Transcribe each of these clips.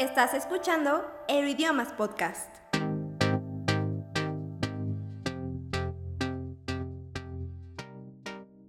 Estás escuchando Euroidiomas Podcast.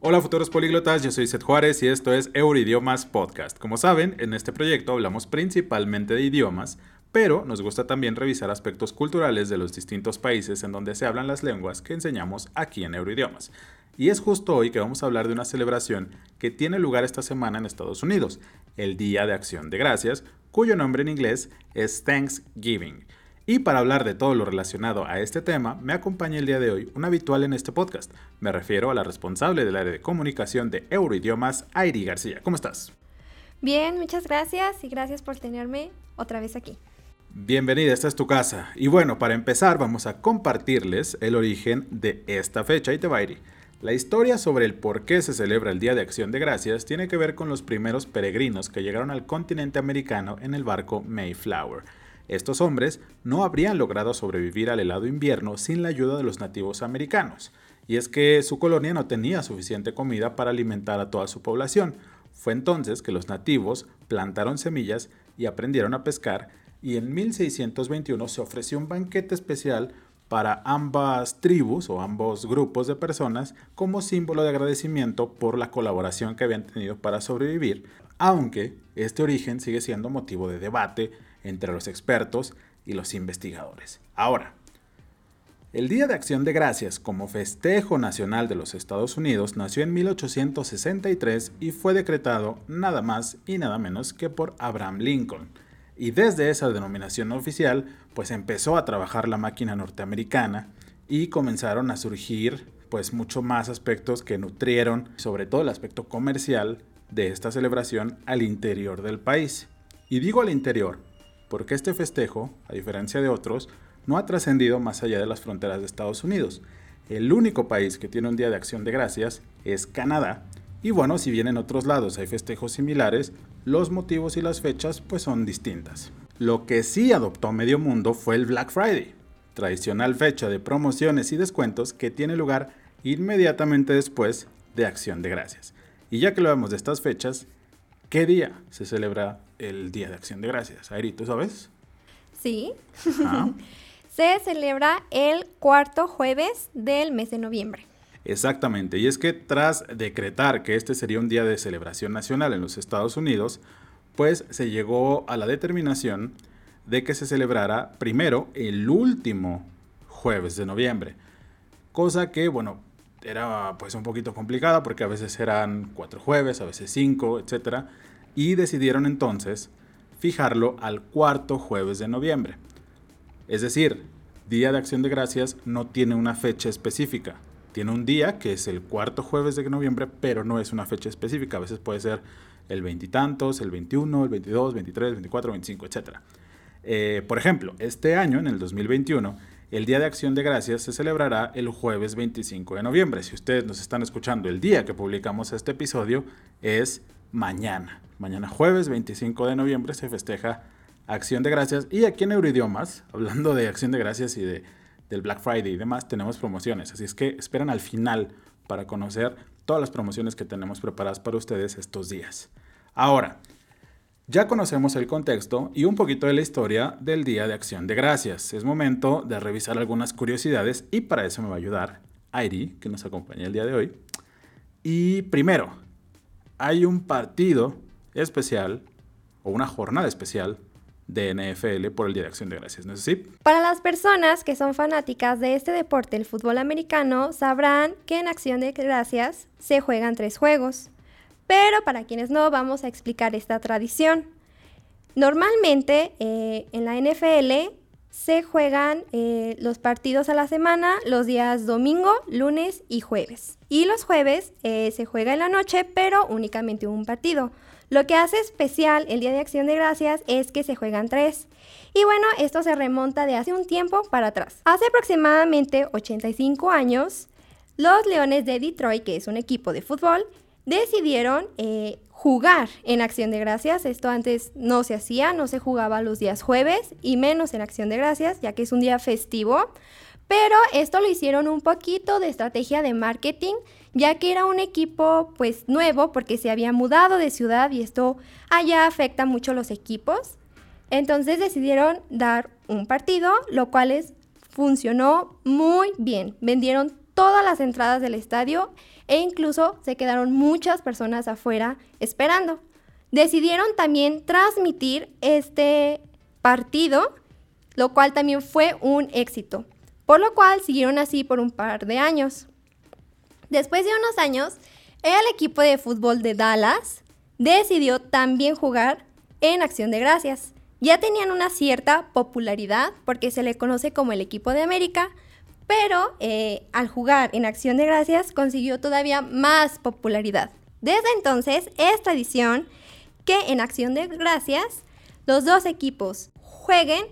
Hola futuros políglotas, yo soy Seth Juárez y esto es Euroidiomas Podcast. Como saben, en este proyecto hablamos principalmente de idiomas, pero nos gusta también revisar aspectos culturales de los distintos países en donde se hablan las lenguas que enseñamos aquí en Euroidiomas. Y es justo hoy que vamos a hablar de una celebración que tiene lugar esta semana en Estados Unidos, el Día de Acción de Gracias, cuyo nombre en inglés es Thanksgiving. Y para hablar de todo lo relacionado a este tema, me acompaña el día de hoy un habitual en este podcast. Me refiero a la responsable del área de comunicación de Euroidiomas, Airi García. ¿Cómo estás? Bien, muchas gracias y gracias por tenerme otra vez aquí. Bienvenida, esta es tu casa. Y bueno, para empezar vamos a compartirles el origen de esta fecha. Y te va. La historia sobre el por qué se celebra el Día de Acción de Gracias tiene que ver con los primeros peregrinos que llegaron al continente americano en el barco Mayflower estos hombres no habrían logrado sobrevivir al helado invierno sin la ayuda de los nativos americanos, y es que su colonia no tenía suficiente comida para alimentar a toda su población. Fue entonces que los nativos plantaron semillas y aprendieron a pescar, y en 1621 se ofreció un banquete especial para ambas tribus o ambos grupos de personas como símbolo de agradecimiento por la colaboración que habían tenido para sobrevivir, aunque este origen sigue siendo motivo de debate entre los expertos y los investigadores. Ahora, el Día de Acción de Gracias como festejo nacional de los Estados Unidos nació en 1863 y fue decretado nada más y nada menos que por Abraham Lincoln. Y desde esa denominación oficial, pues empezó a trabajar la máquina norteamericana y comenzaron a surgir pues mucho más aspectos que nutrieron sobre todo el aspecto comercial de esta celebración al interior del país. Y digo al interior porque este festejo, a diferencia de otros, no ha trascendido más allá de las fronteras de Estados Unidos. El único país que tiene un Día de Acción de Gracias es Canadá. Y bueno, si bien en otros lados hay festejos similares, los motivos y las fechas pues son distintas. Lo que sí adoptó medio mundo fue el Black Friday, tradicional fecha de promociones y descuentos que tiene lugar inmediatamente después de Acción de Gracias. Y ya que lo vemos de estas fechas, ¿qué día se celebra el Día de Acción de Gracias. Airi, ¿tú sabes? Sí. Se celebra el cuarto jueves del mes de noviembre. Exactamente, y es que tras decretar que este sería un día de celebración nacional en los Estados Unidos, pues se llegó a la determinación de que se celebrara primero el último jueves de noviembre, cosa que, bueno, era pues un poquito complicada porque a veces eran cuatro jueves, a veces cinco, etcétera y decidieron entonces fijarlo al cuarto jueves de noviembre. Es decir, Día de Acción de Gracias no tiene una fecha específica. Tiene un día que es el cuarto jueves de noviembre, pero no es una fecha específica. A veces puede ser el veintitantos, el 21, el 22, 23, 24, 25, etc. por ejemplo, este año, en el 2021, el Día de Acción de Gracias se celebrará el jueves 25 de noviembre. Si ustedes nos están escuchando el día que publicamos este episodio, es mañana. Mañana jueves 25 de noviembre se festeja Acción de Gracias. Y aquí en Euroidiomas, hablando de Acción de Gracias y de, del Black Friday y demás, tenemos promociones. Así es que esperan al final para conocer todas las promociones que tenemos preparadas para ustedes estos días. Ahora, ya conocemos el contexto y un poquito de la historia del Día de Acción de Gracias. Es momento de revisar algunas curiosidades y para eso me va a ayudar Airi, que nos acompaña el día de hoy. Y primero, hay un partido especial o una jornada especial de NFL por el Día de Acción de Gracias, ¿no es así? Para las personas que son fanáticas de este deporte, el fútbol americano, sabrán que en Acción de Gracias se juegan tres juegos. Pero para quienes no, vamos a explicar esta tradición. Normalmente eh, en la NFL se juegan eh, los partidos a la semana los días domingo, lunes y jueves. Y los jueves eh, se juega en la noche, pero únicamente un partido. Lo que hace especial el Día de Acción de Gracias es que se juegan tres. Y bueno, esto se remonta de hace un tiempo para atrás. Hace aproximadamente 85 años, los Leones de Detroit, que es un equipo de fútbol, decidieron eh, jugar en Acción de Gracias. Esto antes no se hacía, no se jugaba los días jueves y menos en Acción de Gracias, ya que es un día festivo. Pero esto lo hicieron un poquito de estrategia de marketing, ya que era un equipo pues nuevo porque se había mudado de ciudad y esto allá afecta mucho los equipos. Entonces decidieron dar un partido, lo cual es, funcionó muy bien. Vendieron todas las entradas del estadio e incluso se quedaron muchas personas afuera esperando. Decidieron también transmitir este partido, lo cual también fue un éxito, por lo cual siguieron así por un par de años. Después de unos años, el equipo de fútbol de Dallas decidió también jugar en Acción de Gracias. Ya tenían una cierta popularidad porque se le conoce como el equipo de América, pero eh, al jugar en Acción de Gracias consiguió todavía más popularidad. Desde entonces es tradición que en Acción de Gracias los dos equipos jueguen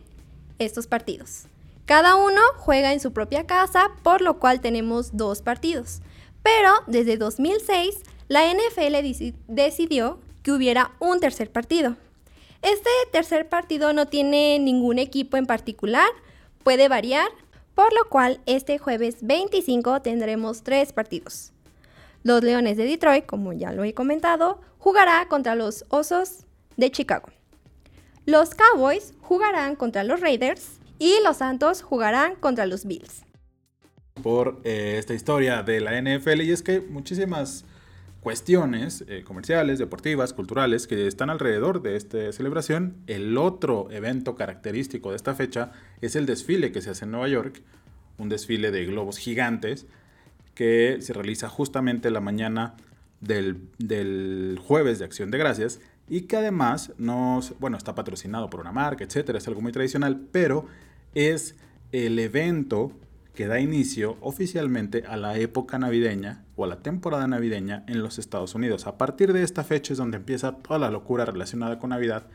estos partidos. Cada uno juega en su propia casa, por lo cual tenemos dos partidos. Pero desde 2006 la NFL decidió que hubiera un tercer partido. Este tercer partido no tiene ningún equipo en particular, puede variar, por lo cual este jueves 25 tendremos tres partidos. Los Leones de Detroit, como ya lo he comentado, jugará contra los Osos de Chicago. Los Cowboys jugarán contra los Raiders y los Santos jugarán contra los Bills. Por eh, esta historia de la NFL y es que muchísimas cuestiones eh, comerciales, deportivas, culturales que están alrededor de esta celebración. El otro evento característico de esta fecha es el desfile que se hace en Nueva York, un desfile de globos gigantes que se realiza justamente la mañana del, jueves de Acción de Gracias y que además nos, bueno, está patrocinado por una marca, etcétera, es algo muy tradicional, pero es el evento que da inicio oficialmente a la época navideña o a la temporada navideña en los Estados Unidos. A partir de esta fecha es donde empieza toda la locura relacionada con Navidad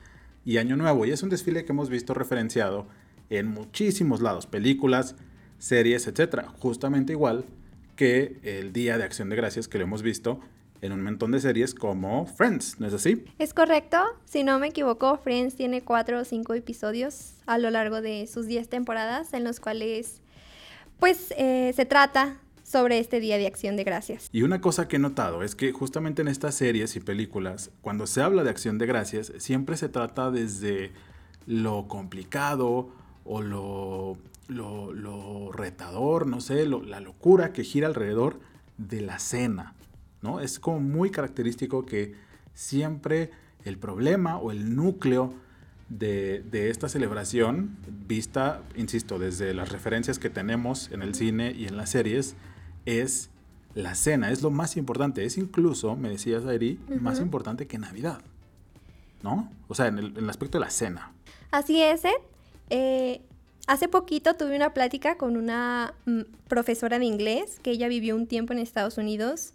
y Año Nuevo. Y es un desfile que hemos visto referenciado en muchísimos lados, películas, series, etc. Justamente igual que el Día de Acción de Gracias que lo hemos visto en un montón de series como Friends, ¿no es así? Es correcto, si no me equivoco, Friends tiene cuatro o cinco episodios a lo largo de sus diez temporadas en los cuales pues eh, se trata sobre este Día de Acción de Gracias. Y una cosa que he notado es que justamente en estas series y películas, cuando se habla de Acción de Gracias, siempre se trata desde lo complicado o lo, lo, retador, no sé, la locura que gira alrededor de la cena, ¿no? Es como muy característico que siempre el problema o el núcleo de, esta celebración, vista, insisto, desde las referencias que tenemos en el cine y en las series, es la cena, es lo más importante, es incluso, me decías, Airi, más importante que Navidad, ¿no? O sea, en el, aspecto de la cena. Así es, ¿eh? hace poquito tuve una plática con una mm, profesora de inglés que ella vivió un tiempo en Estados Unidos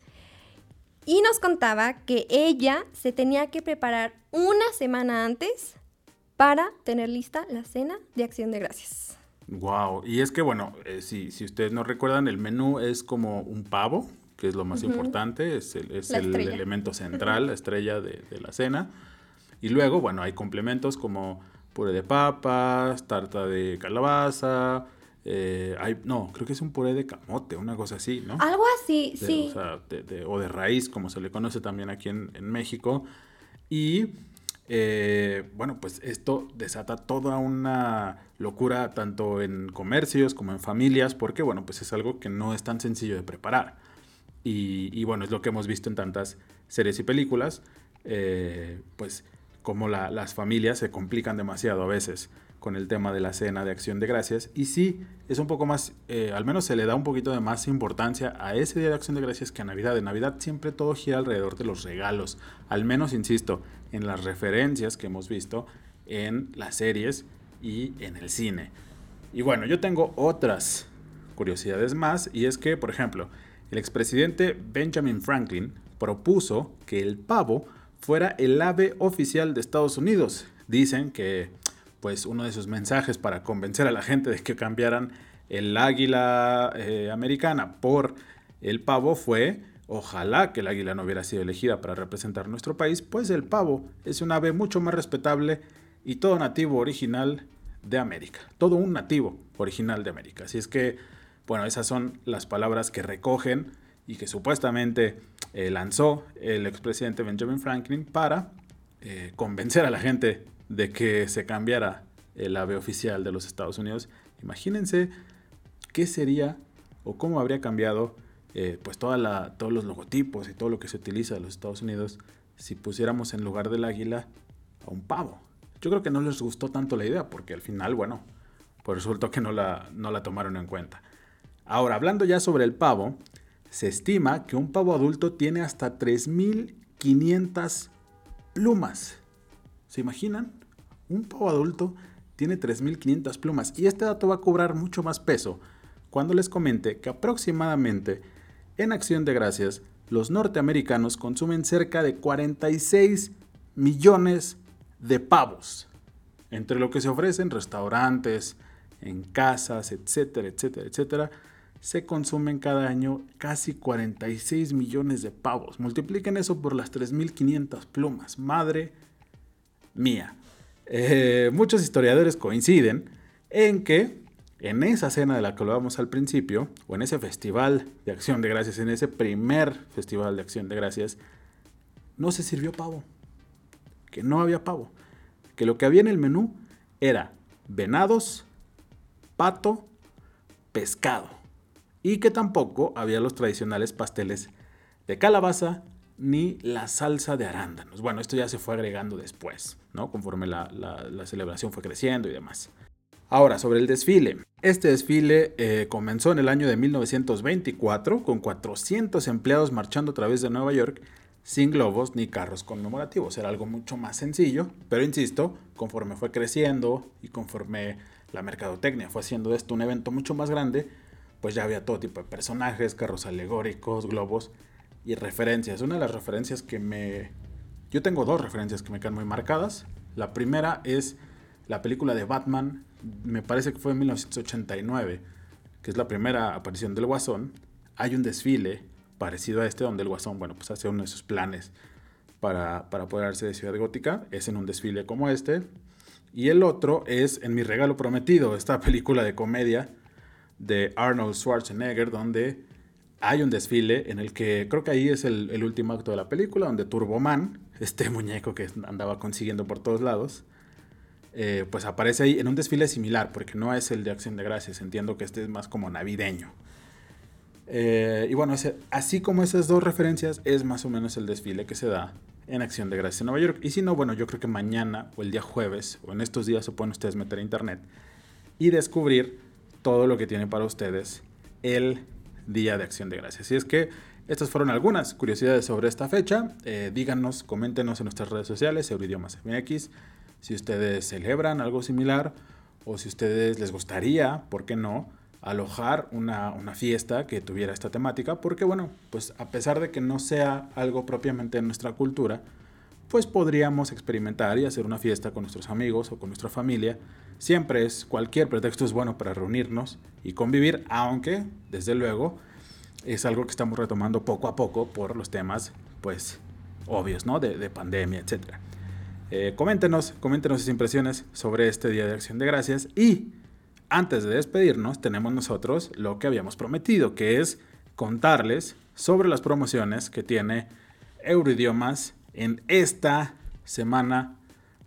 y nos contaba que ella se tenía que preparar una semana antes para tener lista la cena de acción de gracias. Wow, y es que bueno, eh, si, si, ustedes no recuerdan, el menú es como un pavo, que es lo más importante, es el, es el elemento central, la estrella de, de, la cena. Y luego, bueno, hay complementos como puré de papas, tarta de calabaza, eh, hay, no, creo que es un puré de camote, una cosa así, ¿no? Algo así, sí. O, sea, de, o de raíz, como se le conoce también aquí en, en México. Y eh, bueno, pues esto desata toda una locura tanto en comercios como en familias, porque bueno, pues es algo que no es tan sencillo de preparar. Y, bueno, es lo que hemos visto en tantas series y películas, eh, pues como las familias se complican demasiado a veces con el tema de la cena de acción de gracias. Y sí, es un poco más, eh, al menos se le da un poquito de más importancia a ese día de acción de gracias que a Navidad. En Navidad siempre todo gira alrededor de los regalos. Al menos, insisto, en las referencias que hemos visto en las series y en el cine. Y bueno, yo tengo otras curiosidades más y es que, por ejemplo, el expresidente Benjamin Franklin propuso que el pavo fuera el ave oficial de Estados Unidos. Dicen que pues uno de sus mensajes para convencer a la gente de que cambiaran el águila eh, americana por el pavo fue Ojalá que el águila no hubiera sido elegida para representar nuestro país, pues el pavo es un ave mucho más respetable y todo nativo original de América. Todo un nativo original de América. Así es que, bueno, esas son las palabras que recogen y que supuestamente eh, lanzó el expresidente Benjamin Franklin para eh, convencer a la gente de que se cambiara el ave oficial de los Estados Unidos, imagínense qué sería o cómo habría cambiado eh, pues toda la, todos los logotipos y todo lo que se utiliza en los Estados Unidos si pusiéramos en lugar del águila a un pavo. Yo creo que no les gustó tanto la idea porque al final, bueno, pues resultó que no la, no la tomaron en cuenta. Ahora, hablando ya sobre el pavo, se estima que un pavo adulto tiene hasta 3.500 plumas. ¿Se imaginan? Un pavo adulto tiene 3.500 plumas y este dato va a cobrar mucho más peso cuando les comente que aproximadamente en acción de gracias los norteamericanos consumen cerca de 46 millones de pavos, entre lo que se ofrece en restaurantes, en casas, etcétera, etcétera, etcétera, se consumen cada año casi 46 millones de pavos. Multipliquen eso por las 3.500 plumas. Madre mía. Eh, muchos historiadores coinciden en que en esa cena de la que hablábamos al principio, o en ese festival de acción de gracias, en ese primer festival de acción de gracias, no se sirvió pavo. Que no había pavo. Que lo que había en el menú era venados, pato, pescado. Y que tampoco había los tradicionales pasteles de calabaza ni la salsa de arándanos. Bueno, esto ya se fue agregando después, ¿no? Conforme la, celebración fue creciendo y demás. Ahora, sobre el desfile. Este desfile eh, comenzó en el año de 1924 con 400 empleados marchando a través de Nueva York sin globos ni carros conmemorativos. Era algo mucho más sencillo, pero insisto, conforme fue creciendo y conforme la mercadotecnia fue haciendo esto un evento mucho más grande, pues ya había todo tipo de personajes, carros alegóricos, globos y referencias. Una de las referencias que me... Yo tengo dos referencias que me quedan muy marcadas. La primera es la película de Batman, me parece que fue en 1989, que es la primera aparición del Guasón. Hay un desfile parecido a este donde el Guasón, bueno, pues hace uno de sus planes para, para apoderarse de Ciudad Gótica. Es en un desfile como este. Y el otro es En mi regalo prometido, esta película de comedia de Arnold Schwarzenegger, donde hay un desfile en el que creo que ahí es el, último acto de la película, donde Turboman, este muñeco que andaba consiguiendo por todos lados, eh, pues aparece ahí en un desfile similar, porque no es el de Acción de Gracias, entiendo que este es más como navideño. Eh, y bueno, así como esas dos referencias, es más o menos el desfile que se da en Acción de Gracias en Nueva York. Y si no, bueno, yo creo que mañana o el día jueves o en estos días se pueden ustedes meter a internet y descubrir todo lo que tiene para ustedes el Día de Acción de Gracias. Y es que estas fueron algunas curiosidades sobre esta fecha. Eh, díganos, coméntenos en nuestras redes sociales, Euridiomas MX, si ustedes celebran algo similar o si ustedes les gustaría, ¿por qué no? alojar una, una, fiesta que tuviera esta temática, porque bueno, pues a pesar de que no sea algo propiamente en nuestra cultura, pues podríamos experimentar y hacer una fiesta con nuestros amigos o con nuestra familia. Siempre es, cualquier pretexto es bueno para reunirnos y convivir, aunque, desde luego, es algo que estamos retomando poco a poco por los temas, pues, obvios, ¿no? De, de pandemia, etc. Eh, coméntenos, coméntenos sus impresiones sobre este Día de Acción de Gracias y antes de despedirnos, tenemos nosotros lo que habíamos prometido, que es contarles sobre las promociones que tiene Euroidiomas en esta semana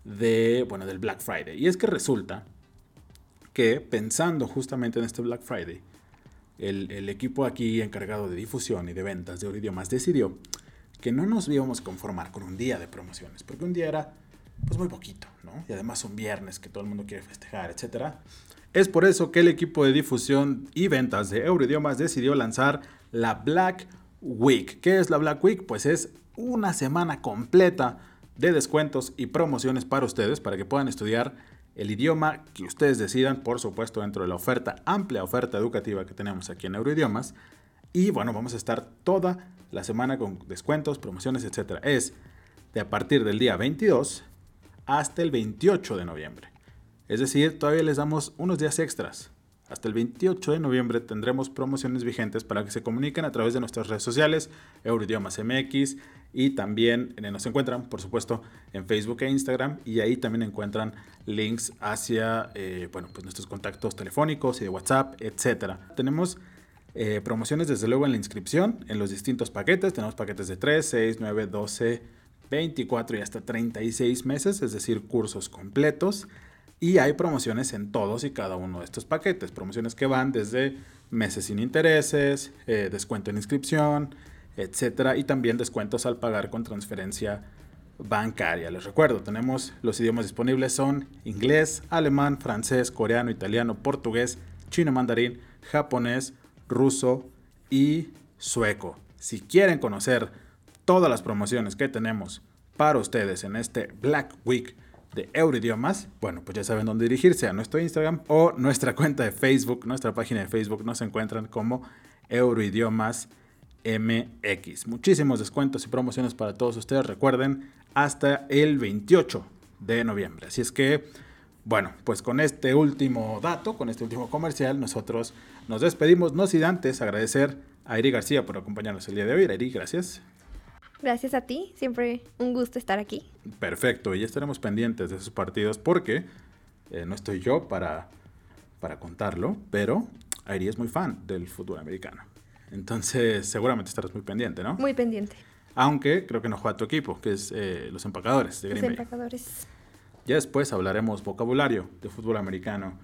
de, bueno, del Black Friday. Y es que resulta que pensando justamente en este Black Friday, el, equipo aquí encargado de difusión y de ventas de Euroidiomas decidió que no nos íbamos a conformar con un día de promociones, porque un día era pues muy poquito, ¿no? Y además un viernes que todo el mundo quiere festejar, etcétera. Es por eso que el equipo de difusión y ventas de Euroidiomas decidió lanzar la Black Week. ¿Qué es la Black Week? Pues es una semana completa de descuentos y promociones para ustedes, para que puedan estudiar el idioma que ustedes decidan, por supuesto, dentro de la oferta, amplia oferta educativa que tenemos aquí en Euroidiomas. Y bueno, vamos a estar toda la semana con descuentos, promociones, etc. Es de a partir del día 22 hasta el 28 de noviembre. Es decir, todavía les damos unos días extras. Hasta el 28 de noviembre tendremos promociones vigentes para que se comuniquen a través de nuestras redes sociales, Euroidiomas MX, y también eh, nos encuentran, por supuesto, en Facebook e Instagram, y ahí también encuentran links hacia eh, bueno, pues nuestros contactos telefónicos y de WhatsApp, etc. Tenemos eh, promociones desde luego en la inscripción, en los distintos paquetes. Tenemos paquetes de 3, 6, 9, 12 24 y hasta 36 meses, es decir, cursos completos. Y hay promociones en todos y cada uno de estos paquetes. Promociones que van desde meses sin intereses, eh, descuento en inscripción, etcétera, y también descuentos al pagar con transferencia bancaria. Les recuerdo, tenemos los idiomas disponibles son inglés, alemán, francés, coreano, italiano, portugués, chino mandarín, japonés, ruso y sueco. Si quieren conocer todas las promociones que tenemos para ustedes en este Black Week de Euroidiomas, bueno, pues ya saben dónde dirigirse, a nuestro Instagram o nuestra cuenta de Facebook, nuestra página de Facebook nos encuentran como Euroidiomas MX. Muchísimos descuentos y promociones para todos ustedes, recuerden, hasta el 28 de noviembre. Así es que, bueno, pues con este último dato, con este último comercial, nosotros nos despedimos, no sin antes agradecer a Eri García por acompañarnos el día de hoy. Eri, gracias. Gracias a ti, siempre un gusto estar aquí. Perfecto, y ya estaremos pendientes de esos partidos porque eh, no estoy yo para, para contarlo, pero Airi es muy fan del fútbol americano. Entonces, seguramente estarás muy pendiente, ¿no? Muy pendiente. Aunque creo que no juega tu equipo, que es eh, los empacadores de Green Los empacadores. Ya después hablaremos vocabulario de fútbol americano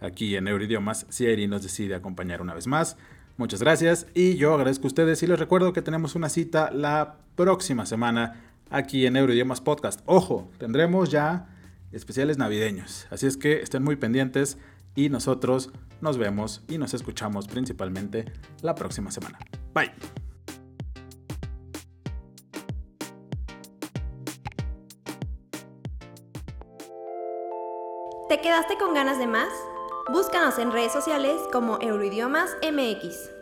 aquí en Euroidiomas si Airi nos decide acompañar una vez más. Muchas gracias y yo agradezco a ustedes y les recuerdo que tenemos una cita la próxima semana aquí en Euroidiomas Podcast. Ojo, tendremos ya especiales navideños, así es que estén muy pendientes y nosotros nos vemos y nos escuchamos principalmente la próxima semana. Bye. ¿Te quedaste con ganas de más? Búscanos en redes sociales como Euroidiomas MX.